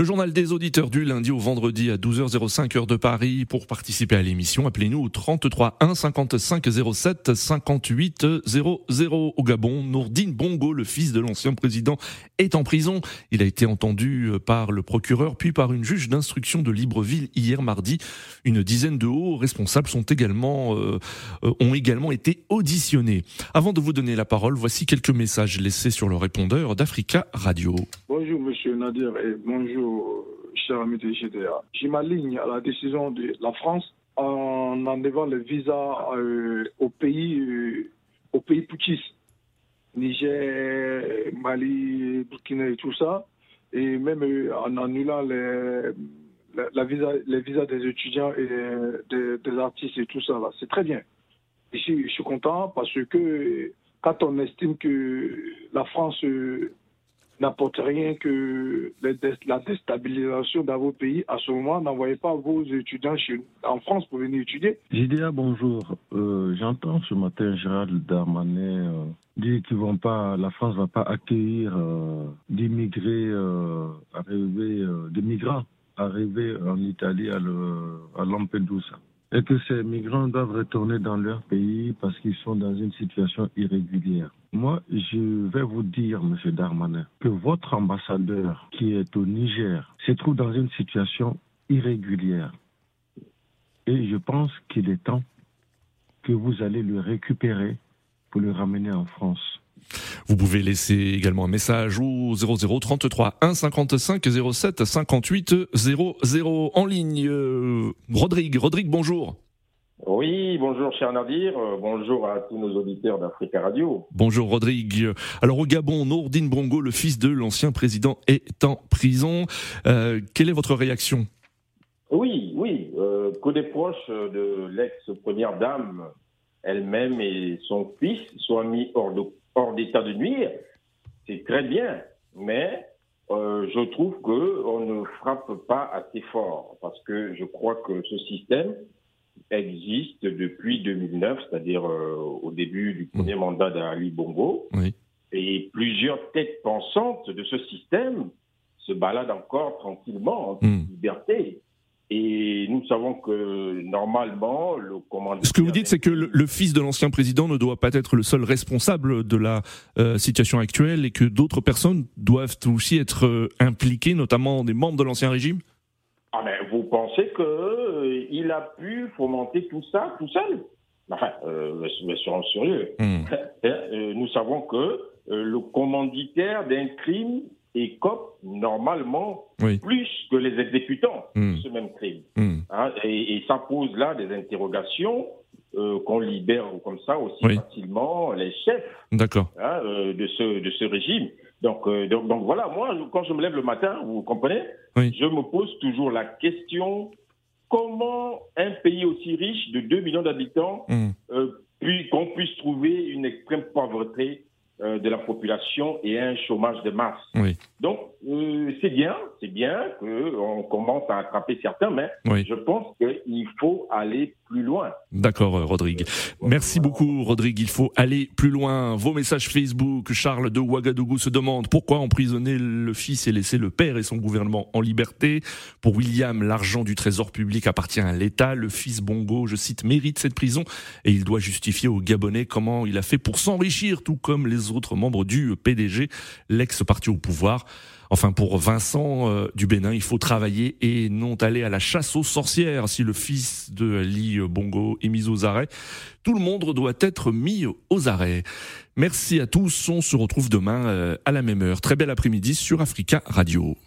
Le journal des auditeurs du lundi au vendredi à 12h05 heure de Paris. Pour participer à l'émission, appelez-nous au 33 1 55 07 58 00. Au Gabon, Nourdine Bongo, le fils de l'ancien président, est en prison. Il a été entendu par le procureur puis par une juge d'instruction de Libreville hier mardi. Une dizaine de hauts responsables sont également, euh, euh, ont également été auditionnés. Avant de vous donner la parole, voici quelques messages laissés sur le répondeur d'Africa Radio. Bonjour Monsieur Nadir et bonjour cher ami de GDA. Je m'aligne à la décision de la France en enlevant le visa euh, au pays, euh, au pays Niger, Mali, Burkina et tout ça, et même euh, en annulant les, visas des étudiants et des, artistes et tout ça. C'est très bien. Ici, je suis content parce que quand on estime que la France n'apporte rien que la déstabilisation dans vos pays. À ce moment, n'envoyez pas vos étudiants en France pour venir étudier. JDA, bonjour. Euh, j'entends ce matin Gérald Darmanin euh, dire que vont pas, la France va pas accueillir euh, d'immigrés arrivés, des migrants arrivés en Italie à, le, à Lampedusa et que ces migrants doivent retourner dans leur pays parce qu'ils sont dans une situation irrégulière. Moi, je vais vous dire, Monsieur Darmanin, que votre ambassadeur qui est au Niger se trouve dans une situation irrégulière. Et je pense qu'il est temps que vous allez le récupérer pour le ramener en France. Vous pouvez laisser également un message au 00 33 1 55 07 58 00 en ligne. Euh, Rodrigue, Rodrigue, bonjour. Oui, bonjour cher Nadir, euh, bonjour à tous nos auditeurs d'Africa Radio. Bonjour Rodrigue. Alors au Gabon, Nourdine Bongo, le fils de l'ancien président, est en prison. Euh, quelle est votre réaction? Oui, oui, euh, que des proches de l'ex-première dame elle-même et son fils soient mis hors d'état de nuire, c'est très bien, mais euh, je trouve que on ne frappe pas assez fort parce que je crois que ce système existe depuis 2009, c'est-à-dire euh, au début du premier mmh. mandat d'Ali Bongo, et plusieurs têtes pensantes de ce système se baladent encore tranquillement en mmh. liberté. Et nous savons que normalement, le commandant. Ce que vous dites, c'est que le, fils de l'ancien président ne doit pas être le seul responsable de la euh, situation actuelle et que d'autres personnes doivent aussi être euh, impliquées, notamment des membres de l'ancien régime? Ah mais vous pensez qu'il euh, a pu fomenter tout ça tout seul? Enfin, mais sur sérieux. Hmm. nous savons que le commanditaire d'un crime écope normalement plus que les exécutants de hmm. ce même crime. Hmm. Hein, et, ça pose là des interrogations euh, qu'on libère comme ça aussi facilement les chefs hein, euh, de, ce, de ce régime. Donc, euh, donc, donc, voilà, moi, quand je me lève le matin, vous comprenez, je me pose toujours la question comment un pays aussi riche de 2 millions d'habitants, puis qu'on puisse trouver une extrême pauvreté de la population et un chômage de masse. Oui. Donc, euh, c'est bien, c'est bien qu'on commence à attraper certains, mais je pense qu'il faut aller plus loin. D'accord, euh, Rodrigue. Merci beaucoup, Rodrigue. Il faut aller plus loin. Vos messages Facebook, Charles de Ouagadougou se demande pourquoi emprisonner le fils et laisser le père et son gouvernement en liberté. Pour William, l'argent du trésor public appartient à l'État. Le fils Bongo, je cite, mérite cette prison et il doit justifier aux Gabonais comment il a fait pour s'enrichir, tout comme les autres membres du PDG, l'ex-parti au pouvoir. Enfin, pour Vincent euh, du Bénin, il faut travailler et non aller à la chasse aux sorcières. Si le fils de Ali Bongo est mis aux arrêts, tout le monde doit être mis aux arrêts. Merci à tous. On se retrouve demain euh, à la même heure. Très bel après-midi sur Africa Radio.